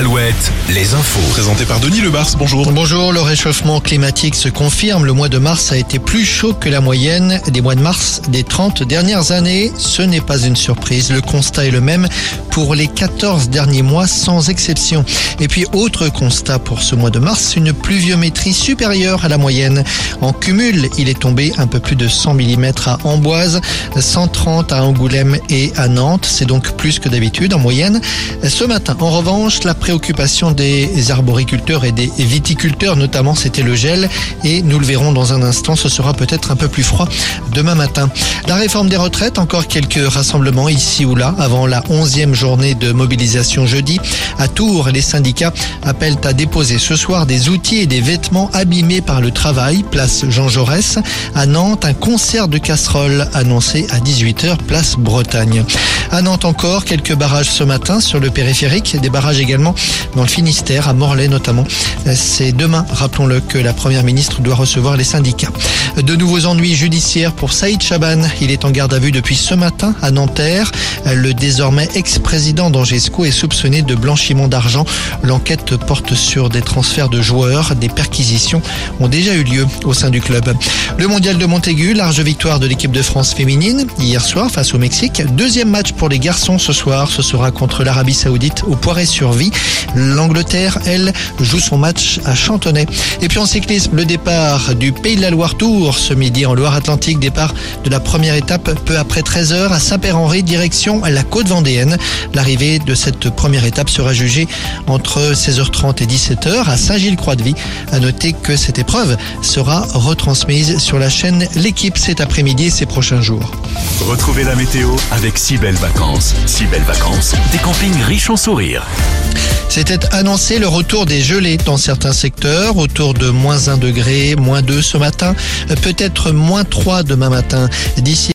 Alouette, les infos. Présenté par Denis Lebars, bonjour. Bonjour, le réchauffement climatique se confirme. Le mois de mars a été plus chaud que la moyenne des mois de mars des 30 dernières années. Ce n'est pas une surprise. Le constat est le même pour les 14 derniers mois sans exception. Et puis, autre constat pour ce mois de mars, une pluviométrie supérieure à la moyenne. En cumul, il est tombé un peu plus de 100 mm à Amboise, 130 à Angoulême et à Nantes. C'est donc plus que d'habitude en moyenne. Ce matin, en revanche, la préoccupation des arboriculteurs et des viticulteurs, notamment, c'était le gel. Et nous le verrons dans un instant, ce sera peut-être un peu plus froid demain matin. La réforme des retraites, encore quelques rassemblements ici ou là avant la 11e journée de mobilisation jeudi. À Tours, les syndicats appellent à déposer ce soir des outils et des vêtements abîmés par le travail, place Jean Jaurès. À Nantes, un concert de casseroles annoncé à 18h, place Bretagne. À Nantes encore, quelques barrages ce matin sur le périphérique, des barrages également dans le Finistère, à Morlaix notamment. C'est demain, rappelons-le, que la Première ministre doit recevoir les syndicats. De nouveaux ennuis judiciaires pour Saïd Chaban. Il est en garde à vue depuis ce matin à Nanterre. Le désormais ex-président d'Angesco est soupçonné de blanchiment d'argent. L'enquête porte sur des transferts de joueurs. Des perquisitions ont déjà eu lieu au sein du club. Le mondial de Montaigu, large victoire de l'équipe de France féminine hier soir face au Mexique. Deuxième match pour les garçons ce soir. Ce sera contre l'Arabie Saoudite au Poiré-sur-Vie. L'Angleterre, elle, joue son match à Chantonnay. Et puis en cyclisme, le départ du Pays de la Loire Tour ce midi en Loire-Atlantique. Départ de la première étape peu après 13h à Saint-Père-Henri, direction la côte vendéenne. L'arrivée de cette première étape sera jugée entre 16h30 et 17h à Saint-Gilles-Croix-de-Vie. À noter que cette épreuve sera retransmise sur la chaîne L'équipe cet après-midi et ces prochains jours. Retrouvez la météo avec si belles vacances. Si belles vacances, des campings riches en sourires. C'était annoncé le retour des gelées dans certains secteurs, autour de moins 1 degré, moins 2 ce matin, peut-être moins 3 demain matin. D'ici